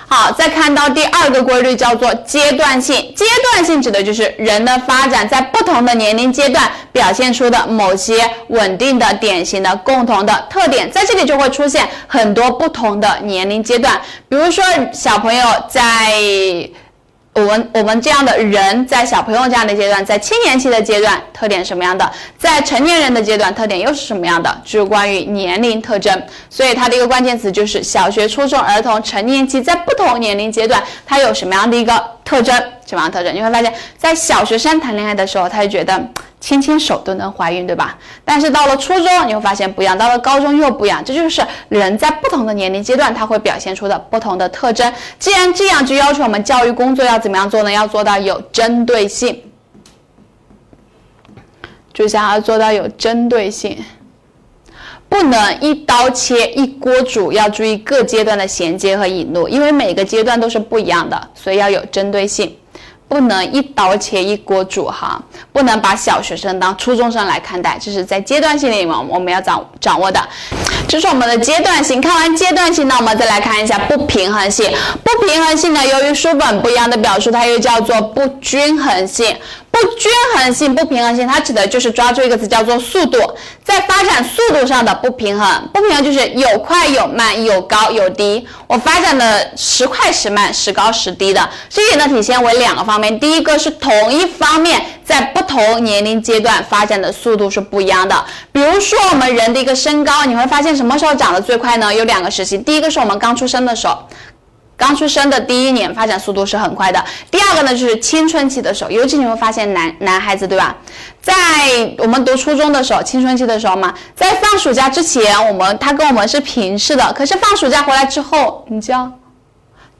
好，再看到第二个规律叫做阶段性。阶段性指的就是人的发展在不同的年龄阶段表现出的某些稳定的、典型的、共同的特点，在这里就会出现很多不同的年龄阶段。比如说，小朋友在。我们我们这样的人在小朋友这样的阶段，在青年期的阶段，特点什么样的？在成年人的阶段，特点又是什么样的？就是关于年龄特征。所以它的一个关键词就是小学、初中、儿童、成年期，在不同年龄阶段，它有什么样的一个特征？什么样特征？你会发现在小学生谈恋爱的时候，他就觉得。牵牵手都能怀孕，对吧？但是到了初中，你会发现不一样；到了高中又不一样。这就是人在不同的年龄阶段，他会表现出的不同的特征。既然这样，就要求我们教育工作要怎么样做呢？要做到有针对性，就想要做到有针对性，不能一刀切、一锅煮，要注意各阶段的衔接和引入，因为每个阶段都是不一样的，所以要有针对性。不能一刀切一锅煮哈，不能把小学生当初中生来看待，这是在阶段性里面我们要掌掌握的，这是我们的阶段性。看完阶段性，那我们再来看一下不平衡性。不平衡性呢，由于书本不一样的表述，它又叫做不均衡性。不均衡性、不平衡性，它指的就是抓住一个词，叫做速度，在发展速度上的不平衡。不平衡就是有快有慢，有高有低。我发展的时快时慢，时高时低的。这里呢体现为两个方面，第一个是同一方面在不同年龄阶段发展的速度是不一样的。比如说我们人的一个身高，你会发现什么时候长得最快呢？有两个时期，第一个是我们刚出生的时候。刚出生的第一年发展速度是很快的。第二个呢，就是青春期的时候，尤其你会发现男男孩子，对吧？在我们读初中的时候，青春期的时候嘛，在放暑假之前，我们他跟我们是平视的。可是放暑假回来之后，你就要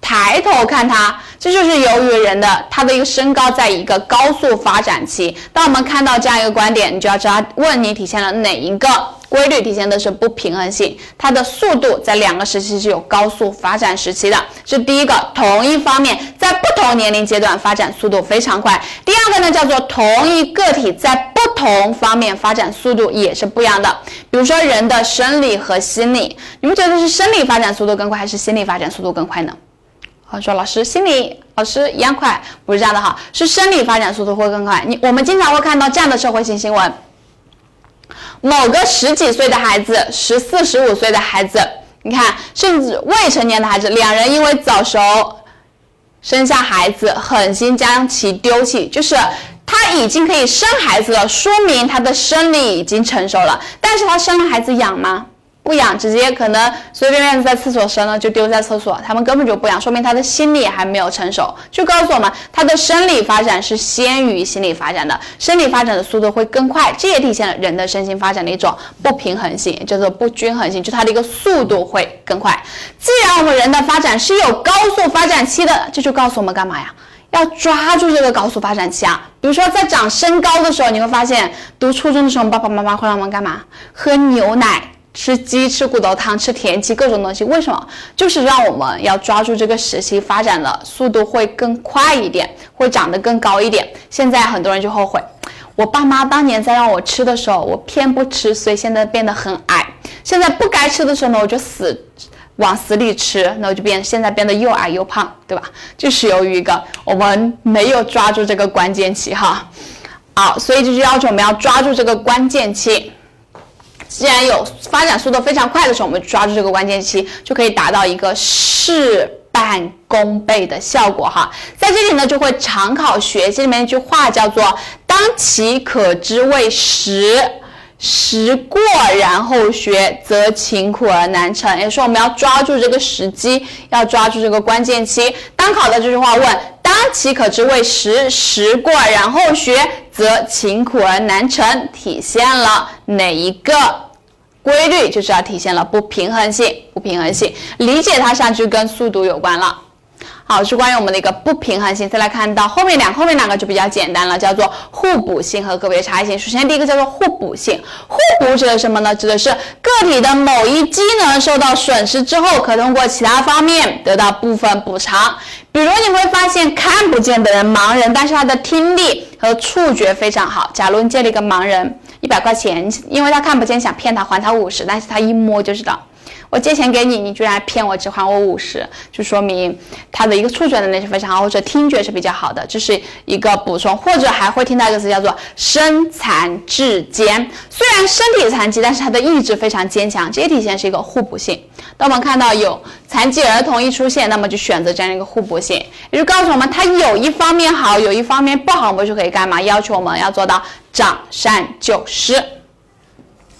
抬头看他，这就是由于人的他的一个身高在一个高速发展期。当我们看到这样一个观点，你就要知道问题体现了哪一个。规律体现的是不平衡性，它的速度在两个时期是有高速发展时期的，是第一个同一方面在不同年龄阶段发展速度非常快。第二个呢叫做同一个体在不同方面发展速度也是不一样的。比如说人的生理和心理，你们觉得是生理发展速度更快还是心理发展速度更快呢？好，说老师心理老师一样快，不是这样的哈，是生理发展速度会更快。你我们经常会看到这样的社会性新闻。某个十几岁的孩子，十四十五岁的孩子，你看，甚至未成年的孩子，两人因为早熟生下孩子，狠心将其丢弃，就是他已经可以生孩子了，说明他的生理已经成熟了，但是他生了孩子养吗？不养，直接可能随随便便在厕所生了就丢在厕所，他们根本就不养，说明他的心理还没有成熟，就告诉我们他的生理发展是先于心理发展的，生理发展的速度会更快，这也体现了人的身心发展的一种不平衡性，叫做不均衡性，就它的一个速度会更快。既然我们人的发展是有高速发展期的，这就告诉我们干嘛呀？要抓住这个高速发展期啊！比如说在长身高的时候，你会发现读初中的时候，爸爸妈妈会让我们干嘛？喝牛奶。吃鸡、吃骨头汤、吃田鸡，各种东西，为什么？就是让我们要抓住这个时期发展的速度会更快一点，会长得更高一点。现在很多人就后悔，我爸妈当年在让我吃的时候，我偏不吃，所以现在变得很矮。现在不该吃的时候呢，我就死往死里吃，那我就变现在变得又矮又胖，对吧？就是由于一个我们没有抓住这个关键期哈，好，所以就是要求我们要抓住这个关键期。既然有发展速度非常快的时候，我们抓住这个关键期，就可以达到一个事半功倍的效果哈。在这里呢，就会常考学这里面一句话叫做“当其可知为时，时过然后学，则勤苦而难成”。也说我们要抓住这个时机，要抓住这个关键期。当考的这句话问。当其可知为时，时过然后学，则勤苦而难成，体现了哪一个规律？就是要体现了不平衡性。不平衡性，理解它上去跟速度有关了。好，是关于我们的一个不平衡性。再来看到后面两，后面两个就比较简单了，叫做互补性和个别差异性。首先第一个叫做互补性，互补指的什么呢？指的是个体的某一机能受到损失之后，可通过其他方面得到部分补偿。比如你会发现看不见的人，盲人，但是他的听力和触觉非常好。假如你借了一个盲人一百块钱，因为他看不见，想骗他还他五十，但是他一摸就知道。我借钱给你，你居然骗我只还我五十，就说明他的一个触觉能力是非常好，或者听觉是比较好的，这是一个补充。或者还会听到一个词叫做身残志坚，虽然身体残疾，但是他的意志非常坚强，这也体现是一个互补性。当我们看到有残疾儿童一出现，那么就选择这样一个互补性，也就告诉我们它有一方面好，有一方面不好，我们就可以干嘛？要求我们要做到长善救失。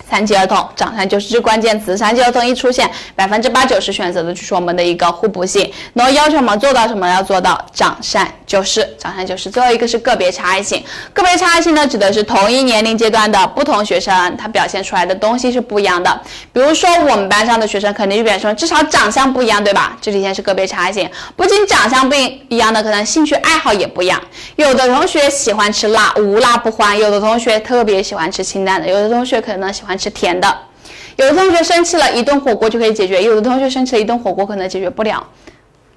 残疾儿童长善就是这关键词，残疾儿童一出现，百分之八九十选择的就是我们的一个互补性，然后要求我们做到什么？要做到长善救失，长善救失。最后一个是个别差异性，个别差异性呢，指的是同一年龄阶段的不同学生，他表现出来的东西是不一样的。比如说我们班上的学生，肯定就表现出至少长相不一样，对吧？这里现是个别差异性，不仅长相不一样的，可能兴趣爱好也不一样。有的同学喜欢吃辣，无辣不欢；有的同学特别喜欢吃清淡的；有的同学可能喜欢。吃甜的，有的同学生气了，一顿火锅就可以解决；有的同学生气了，一顿火锅可能解决不了，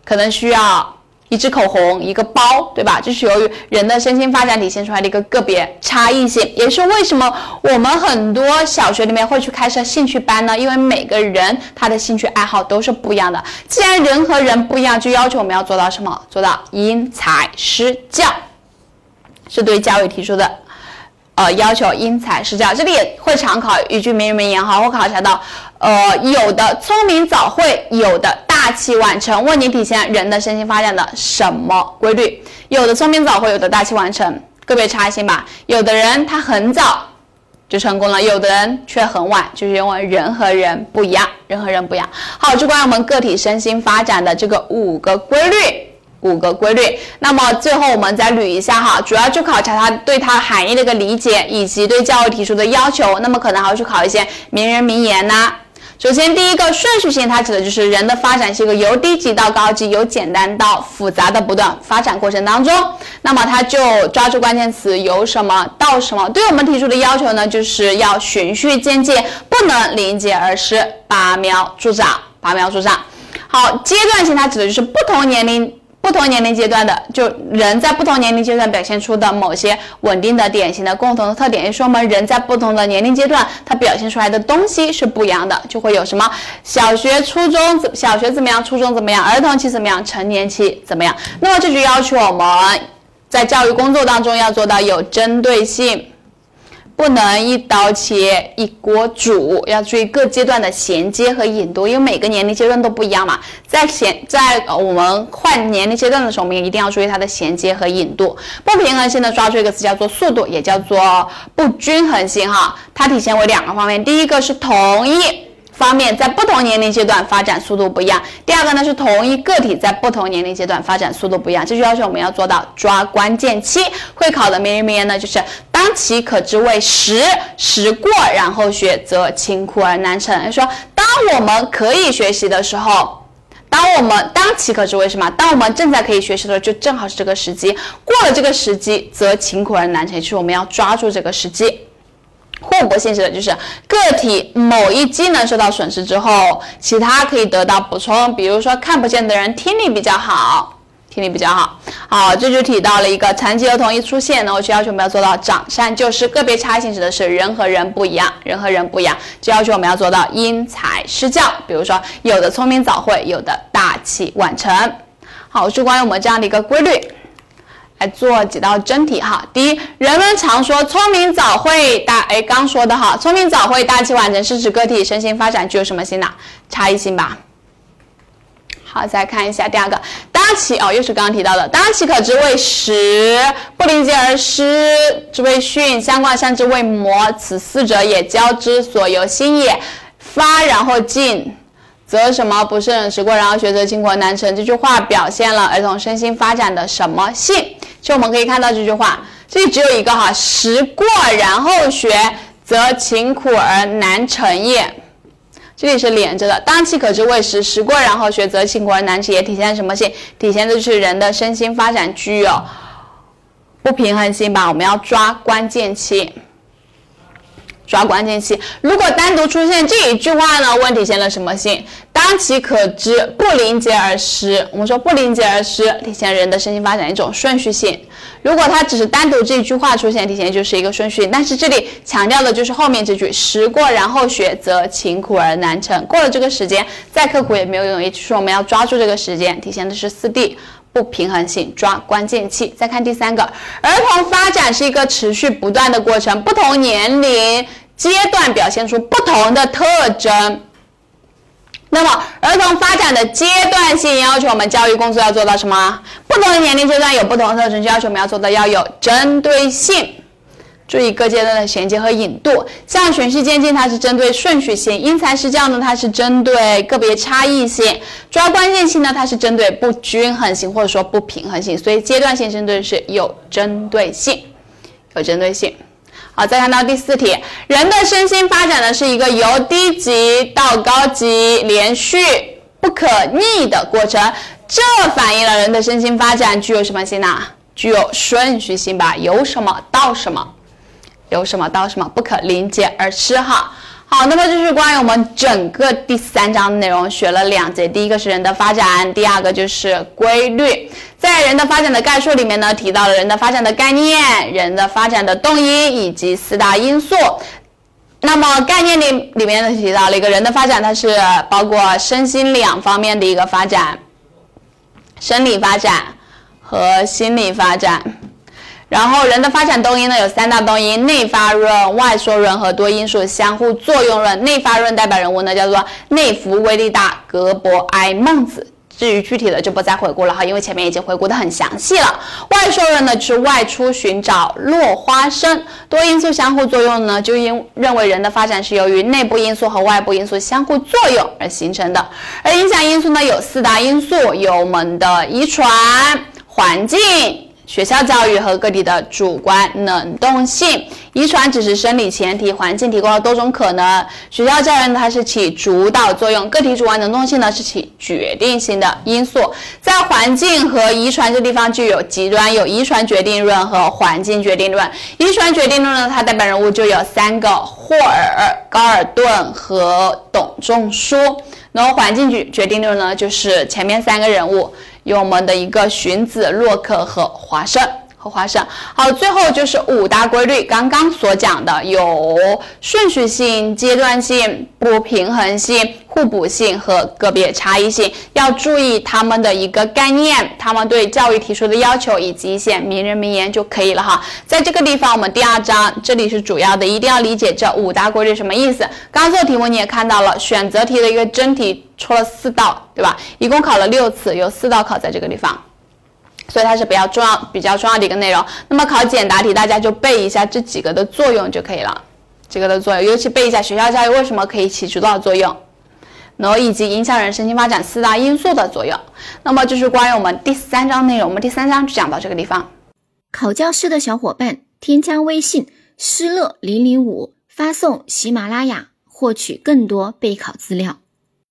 可能需要一支口红、一个包，对吧？这是由于人的身心发展体现出来的一个个别差异性，也是为什么我们很多小学里面会去开设兴趣班呢？因为每个人他的兴趣爱好都是不一样的。既然人和人不一样，就要求我们要做到什么？做到因材施教，是对教育提出的。呃，要求因材施教，这里也会常考一句名人名言哈，会考察到，呃，有的聪明早会，有的大器晚成，问你体现人的身心发展的什么规律？有的聪明早会，有的大器晚成，个别差异性吧。有的人他很早就成功了，有的人却很晚，就是因为人和人不一样，人和人不一样。好，就关于我们个体身心发展的这个五个规律。五个规律，那么最后我们再捋一下哈，主要就考察它对它含义的一个理解，以及对教育提出的要求。那么可能还会去考一些名人名言呐。首先第一个顺序性，它指的就是人的发展是一个由低级到高级，由简单到复杂的不断发展过程当中。那么它就抓住关键词由什么到什么，对我们提出的要求呢，就是要循序渐进，不能临界而失，拔苗助长，拔苗助长。好，阶段性它指的就是不同年龄。不同年龄阶段的，就人在不同年龄阶段表现出的某些稳定的、典型的、共同的特点，也说明人在不同的年龄阶段，他表现出来的东西是不一样的，就会有什么小学、初中小学怎么样，初中怎么样，儿童期怎么样，成年期怎么样。那么这就要求我们在教育工作当中要做到有针对性。不能一刀切一锅煮，要注意各阶段的衔接和引渡，因为每个年龄阶段都不一样嘛。在衔在我们换年龄阶段的时候，我们也一定要注意它的衔接和引渡。不平衡性的抓住一个词叫做速度，也叫做不均衡性哈。它体现为两个方面，第一个是同意。方面在不同年龄阶段发展速度不一样。第二个呢是同一个体在不同年龄阶段发展速度不一样，这就要求我们要做到抓关键期。会考的名人名言呢就是当其可知为时，时过然后学，则勤苦而难成。说当我们可以学习的时候，当我们当其可知为什么？当我们正在可以学习的时候，就正好是这个时机。过了这个时机，则勤苦而难成。就是我们要抓住这个时机。互补性质的就是个体某一机能受到损失之后，其他可以得到补充。比如说看不见的人听力比较好，听力比较好。好，这就提到了一个残疾儿童一出现，呢，我就要求我们要做到长善救失。个别差异性指的是人和人不一样，人和人不一样，就要求我们要做到因材施教。比如说有的聪明早会，有的大器晚成。好，是关于我们这样的一个规律。来做几道真题哈。第一，人们常说聪明早会大，哎，刚说的哈，聪明早会大器晚成是指个体身心发展具有什么性呢？差异性吧。好，再看一下第二个，当其哦，又是刚刚提到的，当其可知为实，不临节而失之谓训，相挂相之谓模，此四者也交之所由心也。发然后进。则什么不是忍时过，然后学则勤苦难成。这句话表现了儿童身心发展的什么性？就我们可以看到这句话，这里只有一个哈，时过然后学，则勤苦而难成也。这里是连着的，当其可知为时，时过然后学，则勤苦而难成也。体现什么性？体现的就是人的身心发展具有不平衡性吧？我们要抓关键期。抓关键期。如果单独出现这一句话呢，问体现了什么性？当其可知，不临节而失。我们说不临节而失，体现人的身心发展一种顺序性。如果它只是单独这一句话出现，体现就是一个顺序。但是这里强调的就是后面这句“时过然后学，则勤苦而难成”。过了这个时间，再刻苦也没有用。也就是，我们要抓住这个时间，体现的是四 D 不平衡性，抓关键期。再看第三个，儿童发展是一个持续不断的过程，不同年龄阶段表现出不同的特征。那么，儿童发展的阶段性要求我们教育工作要做到什么？不同的年龄阶段有不同的特征，就要求我们要做到要有针对性。注意各阶段的衔接和引渡。像循序渐进，它是针对顺序性；因材施教呢，它是针对个别差异性；抓关键性呢，它是针对不均衡性或者说不平衡性。所以阶段性针对是有针对性，有针对性。好，再看到第四题，人的身心发展呢是一个由低级到高级连续不可逆的过程，这反映了人的身心发展具有什么性呢？具有顺序性吧，由什么到什么，由什么到什么，不可临节而失哈。好，那么这是关于我们整个第三章的内容，学了两节。第一个是人的发展，第二个就是规律。在人的发展的概述里面呢，提到了人的发展的概念、人的发展的动因以及四大因素。那么概念里里面呢，提到了一个人的发展，它是包括身心两方面的一个发展，生理发展和心理发展。然后人的发展动因呢有三大动因：内发论、外缩论和多因素相互作用论。内发论代表人物呢叫做内服、威力大、格伯埃、孟子。至于具体的就不再回顾了哈，因为前面已经回顾的很详细了。外受人呢是外出寻找落花生。多因素相互作用呢，就因认为人的发展是由于内部因素和外部因素相互作用而形成的。而影响因素呢有四大因素：有我们的遗传、环境。学校教育和个体的主观能动性，遗传只是生理前提，环境提供了多种可能。学校教育呢，它是起主导作用，个体主观能动性呢是起决定性的因素。在环境和遗传这地方就有极端，有遗传决定论和环境决定论。遗传决定论呢，它代表人物就有三个：霍尔、高尔顿和董仲舒。然后环境决决定论呢，就是前面三个人物。有我们的一个荀子、洛克和华生和华生。好，最后就是五大规律，刚刚所讲的有顺序性、阶段性、不平衡性、互补性和个别差异性，要注意他们的一个概念，他们对教育提出的要求以及一些名人名言就可以了哈。在这个地方，我们第二章这里是主要的，一定要理解这五大规律什么意思。刚做题目你也看到了，选择题的一个真题。出了四道，对吧？一共考了六次，有四道考在这个地方，所以它是比较重要、比较重要的一个内容。那么考简答题，大家就背一下这几个的作用就可以了。这个的作用，尤其背一下学校教育为什么可以起主导作用，然后以及影响人身心发展四大因素的作用。那么就是关于我们第三章内容，我们第三章就讲到这个地方。考教师的小伙伴，添加微信“失乐零零五”，发送喜马拉雅，获取更多备考资料。